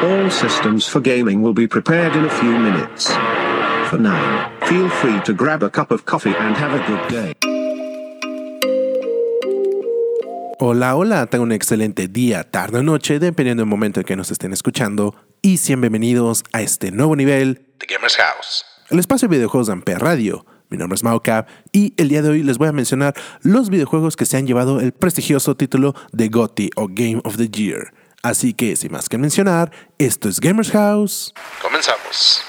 All systems for gaming will be prepared in a few minutes. For now, feel free to grab a cup of coffee and have a good day. Hola, hola, tengan un excelente día, tarde o noche, dependiendo del momento en que nos estén escuchando. Y sean bienvenidos a este nuevo nivel The Gamer's House. el espacio de videojuegos de Ampere Radio. Mi nombre es Maucap y el día de hoy les voy a mencionar los videojuegos que se han llevado el prestigioso título de GOTY o Game of the Year. Así que, sin más que mencionar, esto es Gamers House. Comenzamos.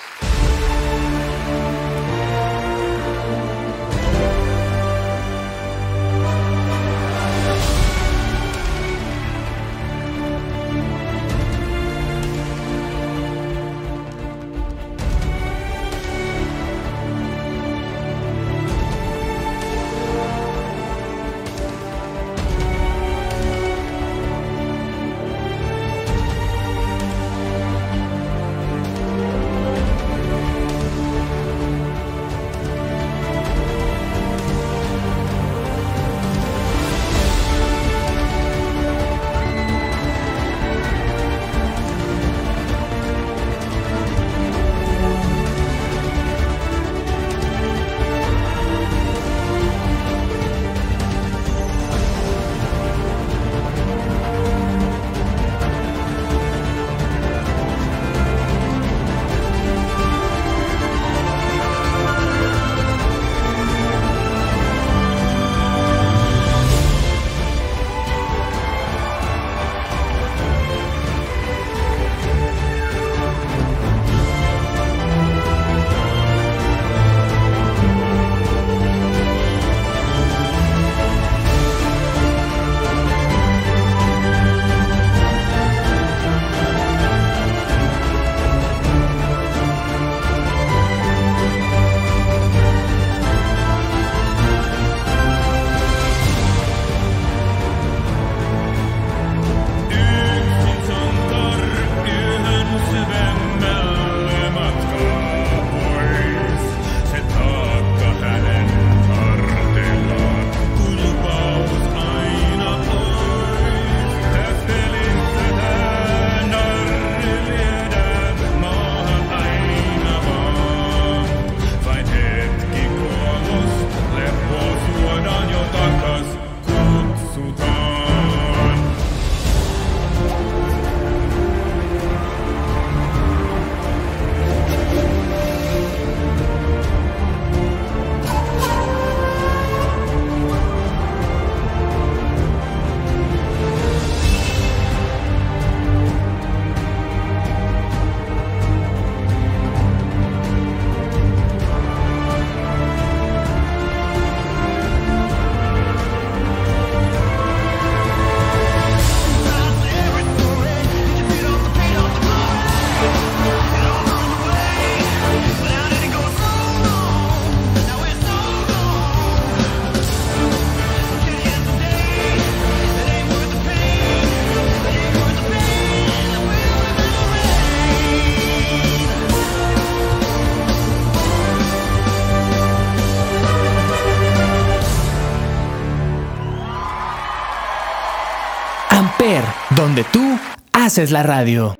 Amper, donde tú haces la radio.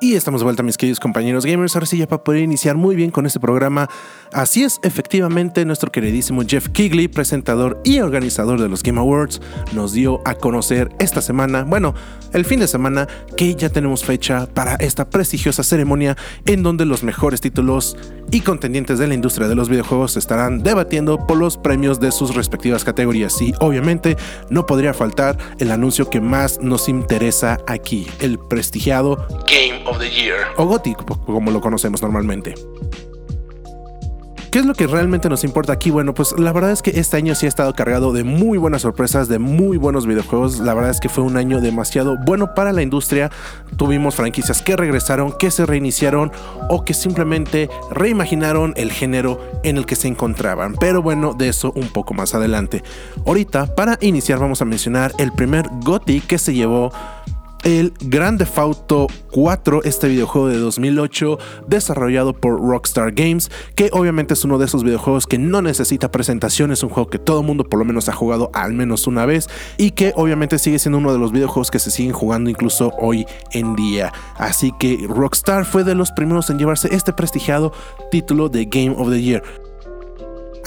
Y estamos de vuelta, mis queridos compañeros gamers. Ahora sí, ya para poder iniciar muy bien con este programa. Así es, efectivamente, nuestro queridísimo Jeff Kigley, presentador y organizador de los Game Awards, nos dio a conocer esta semana, bueno, el fin de semana, que ya tenemos fecha para esta prestigiosa ceremonia en donde los mejores títulos y contendientes de la industria de los videojuegos estarán debatiendo por los premios de sus respectivas categorías. Y obviamente no podría faltar el anuncio que más nos interesa aquí, el prestigiado Game o GOTY, como lo conocemos normalmente. ¿Qué es lo que realmente nos importa aquí? Bueno, pues la verdad es que este año sí ha estado cargado de muy buenas sorpresas, de muy buenos videojuegos. La verdad es que fue un año demasiado bueno para la industria. Tuvimos franquicias que regresaron, que se reiniciaron o que simplemente reimaginaron el género en el que se encontraban. Pero bueno, de eso un poco más adelante. Ahorita, para iniciar, vamos a mencionar el primer GOTY que se llevó el Grand Theft Auto 4, este videojuego de 2008 desarrollado por Rockstar Games, que obviamente es uno de esos videojuegos que no necesita presentación, es un juego que todo mundo por lo menos ha jugado al menos una vez y que obviamente sigue siendo uno de los videojuegos que se siguen jugando incluso hoy en día. Así que Rockstar fue de los primeros en llevarse este prestigiado título de Game of the Year.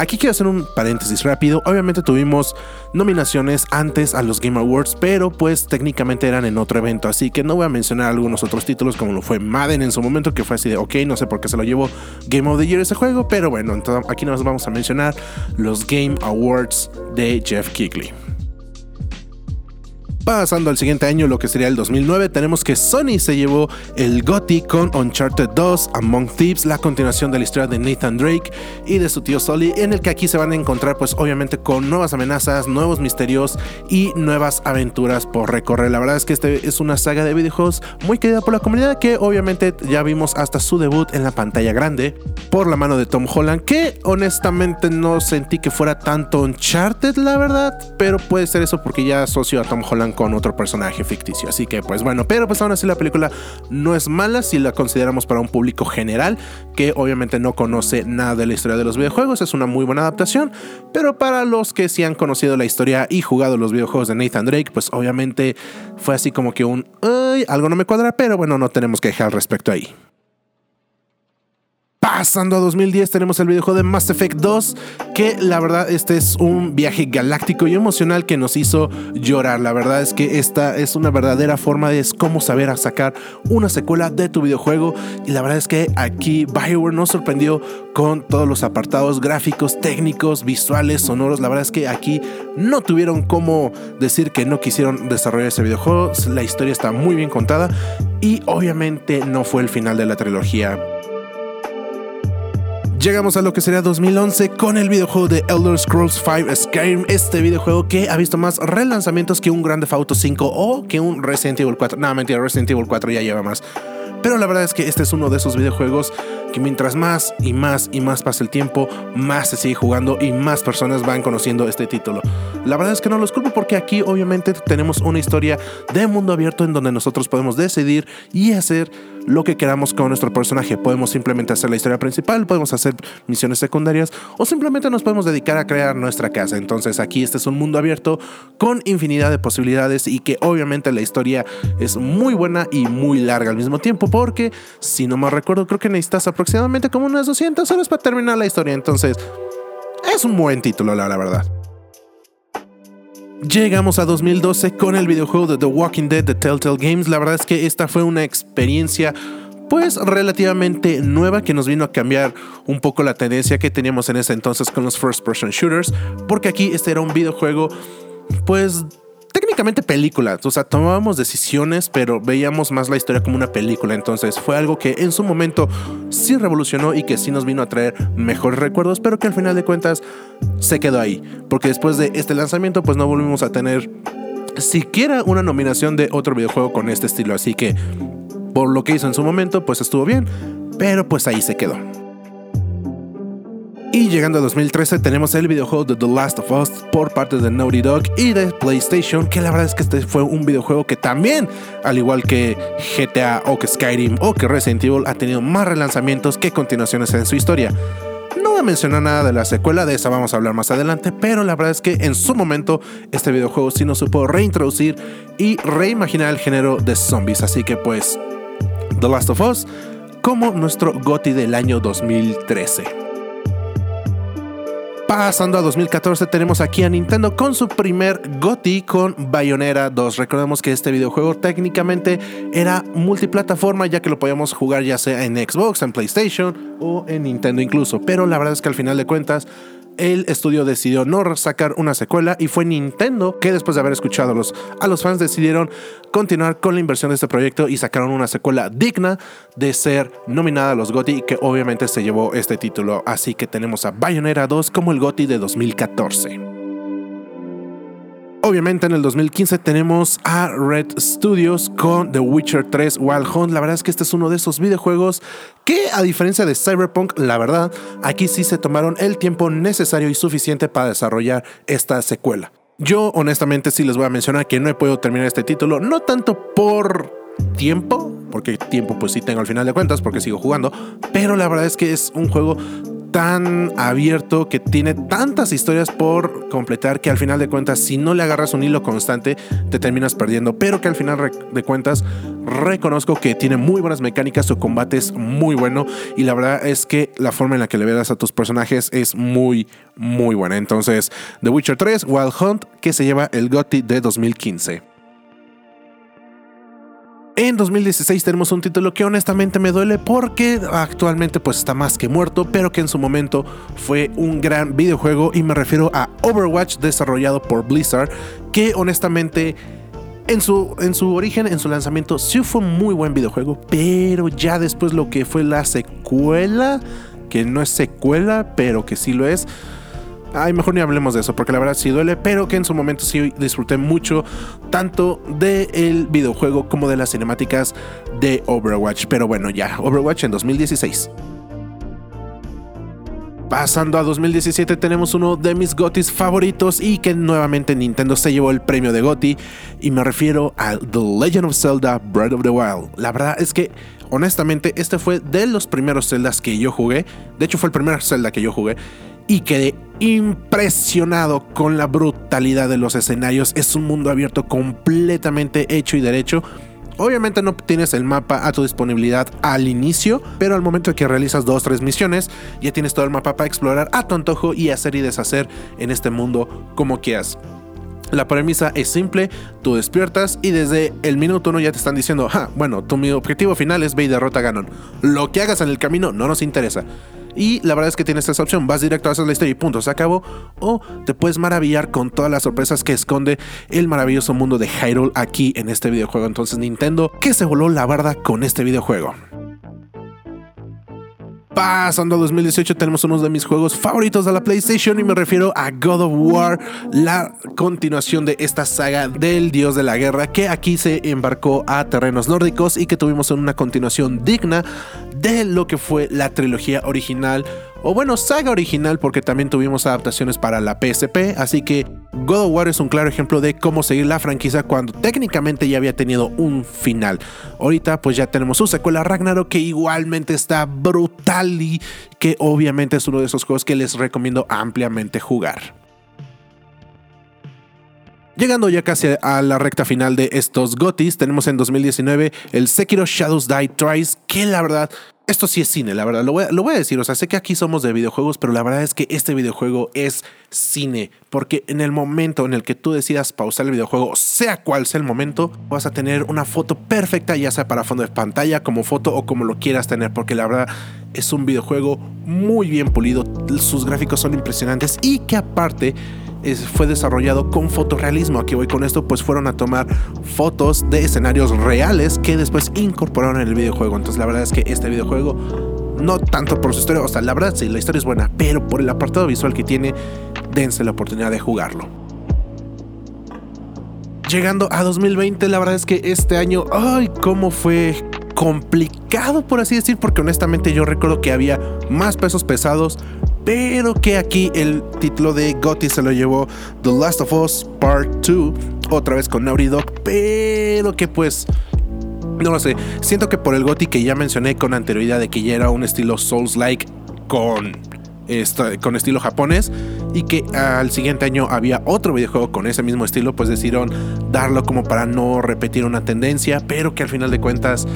Aquí quiero hacer un paréntesis rápido. Obviamente tuvimos nominaciones antes a los Game Awards, pero pues técnicamente eran en otro evento, así que no voy a mencionar algunos otros títulos como lo fue Madden en su momento, que fue así de, ok, no sé por qué se lo llevó Game of the Year ese juego, pero bueno, entonces aquí nos vamos a mencionar los Game Awards de Jeff Kigley. Pasando al siguiente año, lo que sería el 2009, tenemos que Sony se llevó el GOTY con Uncharted 2, Among Thieves, la continuación de la historia de Nathan Drake y de su tío Sully, en el que aquí se van a encontrar pues obviamente con nuevas amenazas, nuevos misterios y nuevas aventuras por recorrer. La verdad es que este es una saga de videojuegos muy querida por la comunidad que obviamente ya vimos hasta su debut en la pantalla grande por la mano de Tom Holland, que honestamente no sentí que fuera tanto Uncharted la verdad, pero puede ser eso porque ya asocio a Tom Holland con otro personaje ficticio. Así que pues bueno, pero pues aún así la película no es mala si la consideramos para un público general que obviamente no conoce nada de la historia de los videojuegos. Es una muy buena adaptación, pero para los que sí han conocido la historia y jugado los videojuegos de Nathan Drake, pues obviamente fue así como que un... algo no me cuadra, pero bueno, no tenemos que dejar al respecto ahí. Pasando a 2010 tenemos el videojuego de Mass Effect 2, que la verdad este es un viaje galáctico y emocional que nos hizo llorar. La verdad es que esta es una verdadera forma de cómo saber sacar una secuela de tu videojuego y la verdad es que aquí Bioware nos sorprendió con todos los apartados gráficos, técnicos, visuales, sonoros. La verdad es que aquí no tuvieron cómo decir que no quisieron desarrollar ese videojuego. La historia está muy bien contada y obviamente no fue el final de la trilogía. Llegamos a lo que sería 2011 con el videojuego de Elder Scrolls V Skyrim, este videojuego que ha visto más relanzamientos que un Grand Theft Auto 5 o que un Resident Evil 4. No, mentira, Resident Evil 4 ya lleva más. Pero la verdad es que este es uno de esos videojuegos que mientras más y más y más pasa el tiempo, más se sigue jugando y más personas van conociendo este título. La verdad es que no los culpo porque aquí obviamente tenemos una historia de mundo abierto en donde nosotros podemos decidir y hacer lo que queramos con nuestro personaje. Podemos simplemente hacer la historia principal, podemos hacer misiones secundarias o simplemente nos podemos dedicar a crear nuestra casa. Entonces aquí este es un mundo abierto con infinidad de posibilidades y que obviamente la historia es muy buena y muy larga al mismo tiempo porque si no mal recuerdo creo que necesitas aproximadamente como unas 200 horas para terminar la historia. Entonces es un buen título la, la verdad. Llegamos a 2012 con el videojuego de The Walking Dead de Telltale Games. La verdad es que esta fue una experiencia pues relativamente nueva que nos vino a cambiar un poco la tendencia que teníamos en ese entonces con los first person shooters, porque aquí este era un videojuego pues técnicamente película, o sea, tomábamos decisiones, pero veíamos más la historia como una película, entonces fue algo que en su momento sí revolucionó y que sí nos vino a traer mejores recuerdos, pero que al final de cuentas se quedó ahí, porque después de este lanzamiento pues no volvimos a tener siquiera una nominación de otro videojuego con este estilo, así que por lo que hizo en su momento pues estuvo bien, pero pues ahí se quedó. Y llegando a 2013 tenemos el videojuego de The Last of Us por parte de Naughty Dog y de PlayStation, que la verdad es que este fue un videojuego que también, al igual que GTA o que Skyrim o que Resident Evil, ha tenido más relanzamientos que continuaciones en su historia. No voy a mencionar nada de la secuela, de esa vamos a hablar más adelante, pero la verdad es que en su momento este videojuego sí nos supo reintroducir y reimaginar el género de zombies, así que pues The Last of Us como nuestro GOTI del año 2013. Pasando a 2014 tenemos aquí a Nintendo con su primer GOTY con Bayonetta 2. Recordemos que este videojuego técnicamente era multiplataforma ya que lo podíamos jugar ya sea en Xbox, en PlayStation o en Nintendo incluso. Pero la verdad es que al final de cuentas el estudio decidió no sacar una secuela y fue Nintendo que después de haber escuchado a los, fans decidieron continuar con la inversión de este proyecto y sacaron una secuela digna de ser nominada a los GOTY que obviamente se llevó este título. Así que tenemos a Bayonetta 2 como el GOTY de 2014. Obviamente en el 2015 tenemos a Red Studios con The Witcher 3 Wild Hunt. La verdad es que este es uno de esos videojuegos que a diferencia de Cyberpunk, la verdad, aquí sí se tomaron el tiempo necesario y suficiente para desarrollar esta secuela. Yo honestamente sí les voy a mencionar que no he podido terminar este título, no tanto por tiempo, porque tiempo pues sí tengo al final de cuentas porque sigo jugando, pero la verdad es que es un juego tan abierto, que tiene tantas historias por completar que al final de cuentas, si no le agarras un hilo constante, te terminas perdiendo. Pero que al final de cuentas, reconozco que tiene muy buenas mecánicas, su combate es muy bueno y la verdad es que la forma en la que le veas a tus personajes es muy, muy buena. Entonces, The Witcher 3, Wild Hunt, que se lleva el GOTY de 2015. En 2016 tenemos un título que honestamente me duele porque actualmente pues está más que muerto, pero que en su momento fue un gran videojuego y me refiero a Overwatch desarrollado por Blizzard, que honestamente en su, en su origen, en su lanzamiento, sí fue un muy buen videojuego, pero ya después lo que fue la secuela, que no es secuela, pero que sí lo es, Ay, mejor ni hablemos de eso, porque la verdad sí duele, pero que en su momento sí disfruté mucho, tanto del videojuego como de las cinemáticas de Overwatch. Pero bueno, ya, Overwatch en 2016. Pasando a 2017 tenemos uno de mis GOTYs favoritos y que nuevamente Nintendo se llevó el premio de GOTY y me refiero a The Legend of Zelda Breath of the Wild. La verdad es que honestamente este fue de los primeros Zeldas que yo jugué, de hecho fue el primer Zelda que yo jugué y quedé impresionado con la brutalidad de los escenarios. Es un mundo abierto completamente hecho y derecho. Obviamente no tienes el mapa a tu disponibilidad al inicio, pero al momento que realizas dos o tres misiones, ya tienes todo el mapa para explorar a tu antojo y hacer y deshacer en este mundo como quieras. La premisa es simple, tú despiertas y desde el minuto uno ya te están diciendo, ah, bueno, tu objetivo final es ve y derrota a Ganon. Lo que hagas en el camino no nos interesa. Y la verdad es que tienes esa opción, vas directo a hacer la historia y punto, se acabó. O te puedes maravillar con todas las sorpresas que esconde el maravilloso mundo de Hyrule aquí en este videojuego. Entonces Nintendo, que se voló la barda con este videojuego. Pasando a 2018 tenemos uno de mis juegos favoritos de la PlayStation y me refiero a God of War, la continuación de esta saga del dios de la guerra que aquí se embarcó a terrenos nórdicos y que tuvimos una continuación digna de lo que fue la trilogía original o bueno, saga original porque también tuvimos adaptaciones para la PSP, así que God of War es un claro ejemplo de cómo seguir la franquicia cuando técnicamente ya había tenido un final. Ahorita pues ya tenemos su secuela Ragnarok que igualmente está brutal y que obviamente es uno de esos juegos que les recomiendo ampliamente jugar. Llegando ya casi a la recta final de estos GOTIS, tenemos en 2019 el Sekiro Shadows Die Twice, que la verdad esto sí es cine, la verdad, lo voy, a, decir, o sea, sé que aquí somos de videojuegos, pero la verdad es que este videojuego es cine, porque en el momento en el que tú decidas pausar el videojuego, sea cual sea el momento, vas a tener una foto perfecta, ya sea para fondo de pantalla, como foto o como lo quieras tener, porque la verdad es un videojuego muy bien pulido, sus gráficos son impresionantes y que aparte fue desarrollado con fotorrealismo. Aquí voy con esto, pues fueron a tomar fotos de escenarios reales que después incorporaron en el videojuego. Entonces la verdad es que este videojuego, no tanto por su historia, o sea, la verdad sí, la historia es buena, pero por el apartado visual que tiene, dense la oportunidad de jugarlo. Llegando a 2020, la verdad es que este año, ay, cómo fue complicado por así decir, porque honestamente yo recuerdo que había más pesos pesados, pero que aquí el título de Gotti se lo llevó The Last of Us Part 2, otra vez con Naughty Dog, pero que pues no lo sé, siento que por el Gotti que ya mencioné con anterioridad de que ya era un estilo Souls-like con, con estilo japonés y que al siguiente año había otro videojuego con ese mismo estilo, pues decidieron darlo como para no repetir una tendencia, pero que al final de cuentas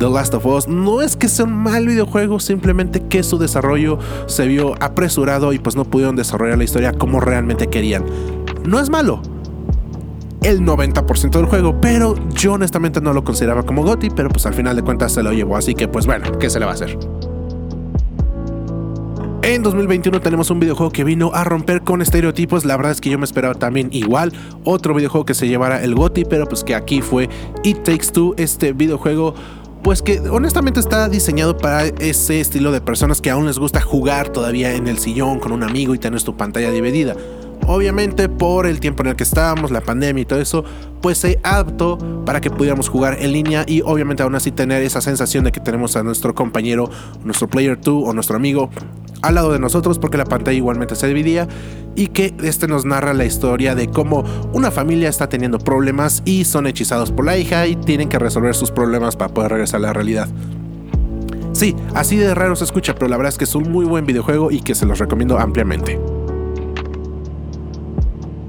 The Last of Us no es que sea un mal videojuego, simplemente que su desarrollo se vio apresurado y pues no pudieron desarrollar la historia como realmente querían. No es malo, el 90% del juego, pero yo honestamente no lo consideraba como GOTY, pero pues al final de cuentas se lo llevó, así que pues bueno, ¿qué se le va a hacer? En 2021 tenemos un videojuego que vino a romper con estereotipos. La verdad es que yo me esperaba también igual. Otro videojuego que se llevara el GOTI, pero pues que aquí fue It Takes Two. Este videojuego pues que honestamente está diseñado para ese estilo de personas que aún les gusta jugar todavía en el sillón con un amigo y tener tu pantalla dividida. Obviamente por el tiempo en el que estábamos, la pandemia y todo eso, pues se adaptó para que pudiéramos jugar en línea y obviamente aún así tener esa sensación de que tenemos a nuestro compañero, nuestro player 2 o nuestro amigo al lado de nosotros porque la pantalla igualmente se dividía y que este nos narra la historia de cómo una familia está teniendo problemas y son hechizados por la hija y tienen que resolver sus problemas para poder regresar a la realidad. Sí, así de raro se escucha, pero la verdad es que es un muy buen videojuego y que se los recomiendo ampliamente.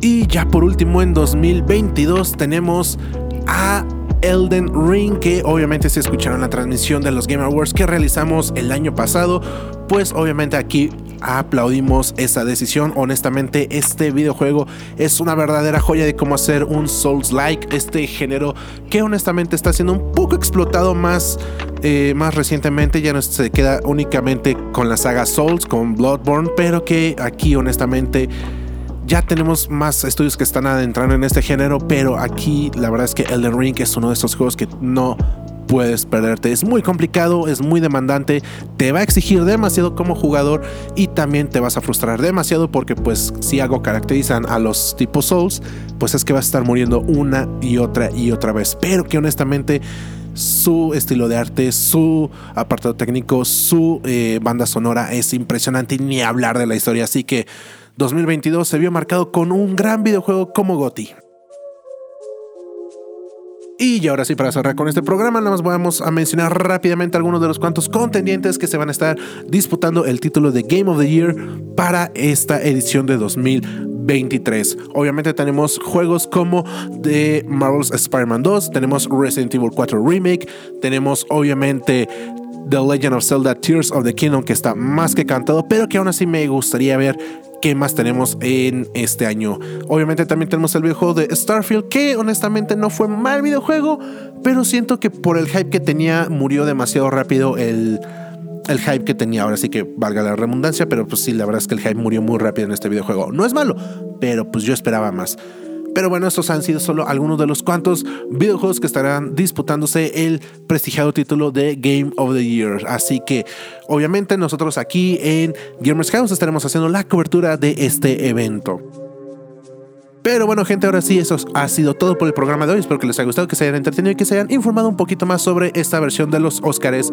Y ya por último en 2022 tenemos a Elden Ring, que obviamente se escucharon la transmisión de los Game Awards que realizamos el año pasado, pues obviamente aquí aplaudimos esa decisión. Honestamente, este videojuego es una verdadera joya de cómo hacer un Souls-like, este género que honestamente está siendo un poco explotado más, eh, más recientemente. Ya no se queda únicamente con la saga Souls, con Bloodborne, pero que aquí honestamente ya tenemos más estudios que están adentrando en este género, pero aquí la verdad es que Elden Ring es uno de esos juegos que no puedes perderte. Es muy complicado, es muy demandante, te va a exigir demasiado como jugador y también te vas a frustrar demasiado porque pues si algo caracterizan a los tipos Souls, pues es que vas a estar muriendo una y otra y otra vez. Pero que honestamente su estilo de arte, su apartado técnico, su eh, banda sonora es impresionante y ni hablar de la historia. Así que 2022 se vio marcado con un gran videojuego como GOTY. Y ahora sí, para cerrar con este programa, nada más vamos a mencionar rápidamente algunos de los cuantos contendientes que se van a estar disputando el título de Game of the Year para esta edición de 2023. Obviamente tenemos juegos como The Marvel's Spider-Man 2, tenemos Resident Evil 4 Remake, tenemos obviamente The Legend of Zelda Tears of the Kingdom que está más que cantado, pero que aún así me gustaría ver qué más tenemos en este año. Obviamente también tenemos el videojuego de Starfield, que honestamente no fue mal videojuego, pero siento que por el hype que tenía murió demasiado rápido el, el hype que tenía. Ahora sí que valga la redundancia, pero pues sí, la verdad es que el hype murió muy rápido en este videojuego. No es malo, pero pues yo esperaba más. Pero bueno, estos han sido solo algunos de los cuantos videojuegos que estarán disputándose el prestigiado título de Game of the Year. Así que obviamente nosotros aquí en Gamers House estaremos haciendo la cobertura de este evento. Pero bueno, gente, ahora sí, eso ha sido todo por el programa de hoy. Espero que les haya gustado, que se hayan entretenido y que se hayan informado un poquito más sobre esta versión de los Oscars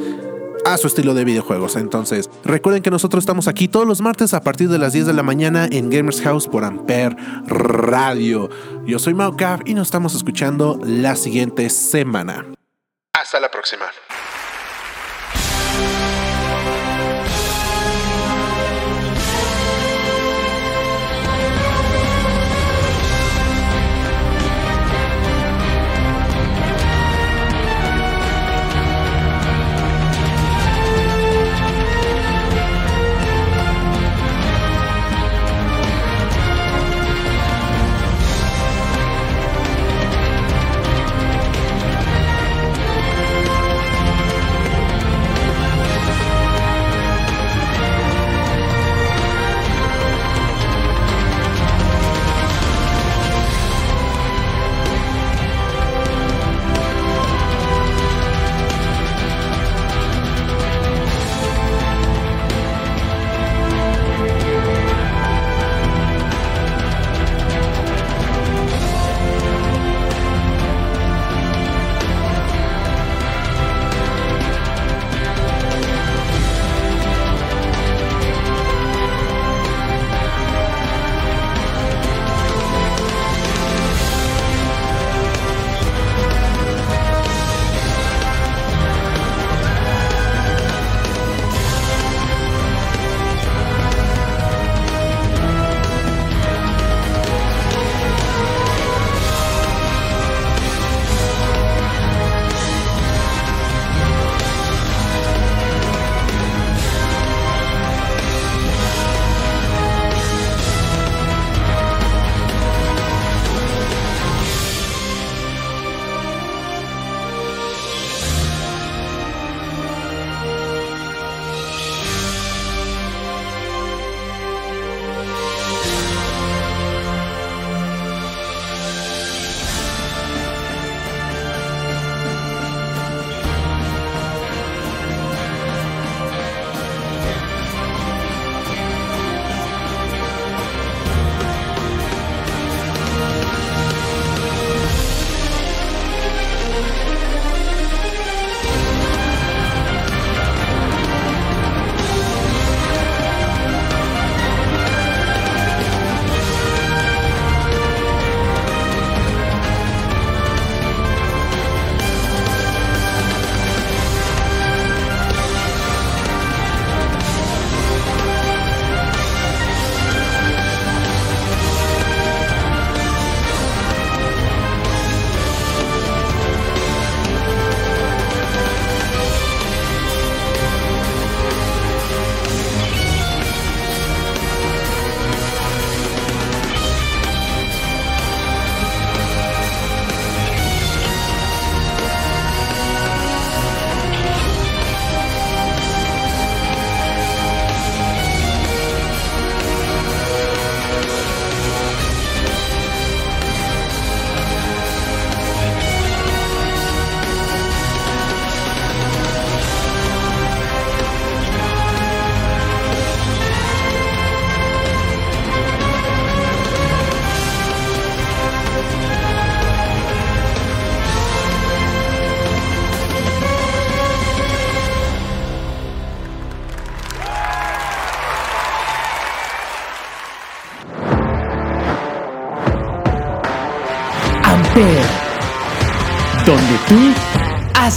a su estilo de videojuegos. Entonces, recuerden que nosotros estamos aquí todos los martes a partir de las 10 de la mañana en Gamers House por Ampere Radio. Yo soy Maucav y nos estamos escuchando la siguiente semana. Hasta la próxima.